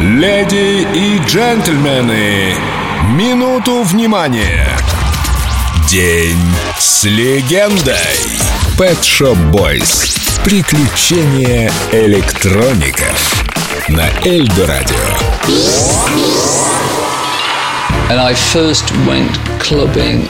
Леди и джентльмены, минуту внимания. День с легендой. Pet Shop Boys. Приключения электроников. На Эльдо Радио. And I first went clubbing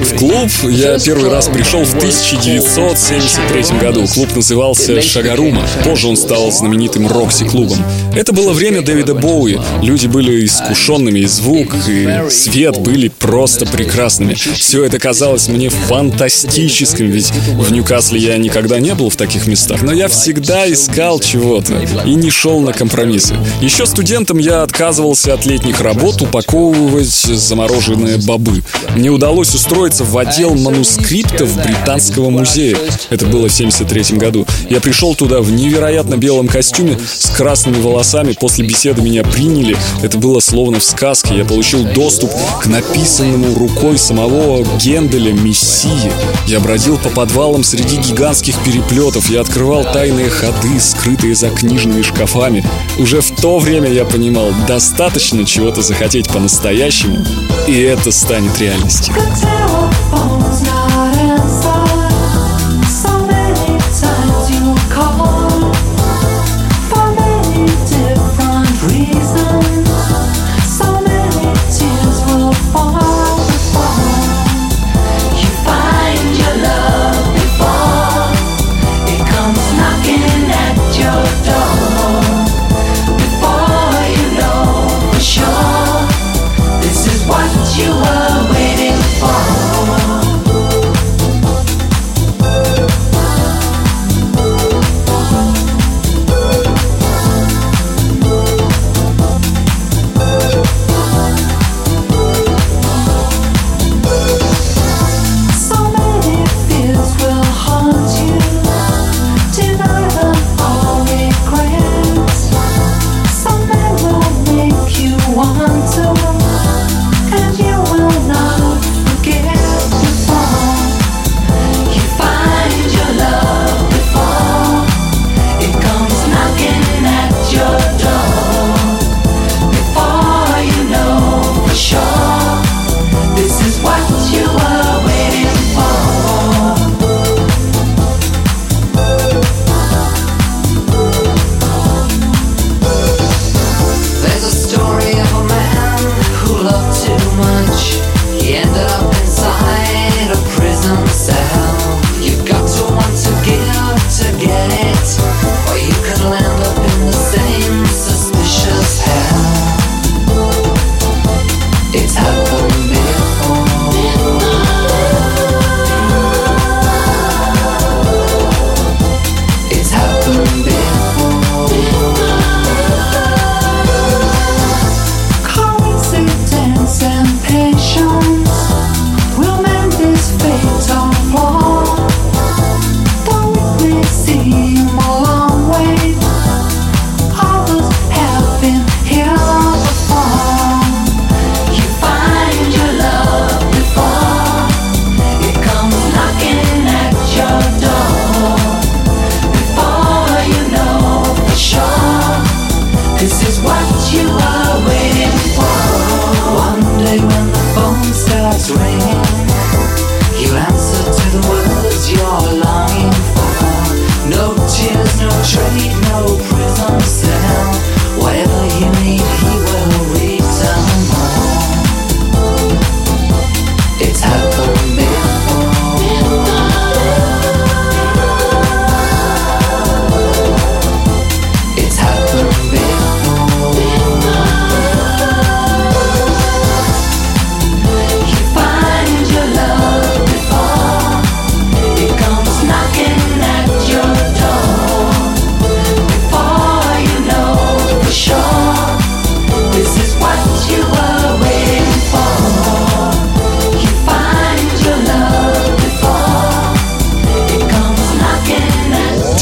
В клуб я первый раз пришел в 1973 году. Клуб назывался Шагарума. Позже он стал знаменитым Рокси-клубом. Это было время Дэвида Боуи. Люди были искушенными, и звук, и свет были просто прекрасными. Все это казалось мне фантастическим, ведь в Ньюкасле я никогда не был в таких местах, но я всегда искал чего-то и не шел на компромиссы. Еще студентом я отказывался от летних работ упаковывать замороженные бобы. Мне удалось устроиться в отдел манускриптов Британского музея. Это было в 73 году. Я пришел туда в невероятно белом костюме с красными волосами. После беседы меня приняли. Это было словно в сказке. Я получил доступ к написанному рукой самого Генделя «Мессии». Я бродил по подвалам среди гигантских переплетов. Я открывал тайные ходы, скрытые за книжными шкафами. Уже в то время я понимал, достаточно чего-то захотеть по-настоящему, и это станет реальностью. trade no prison cell. Whatever he will return. It's happened.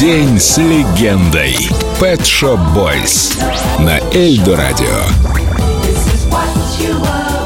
День с легендой. Pet Shop Boys на Эльдо Радио. This is what you were.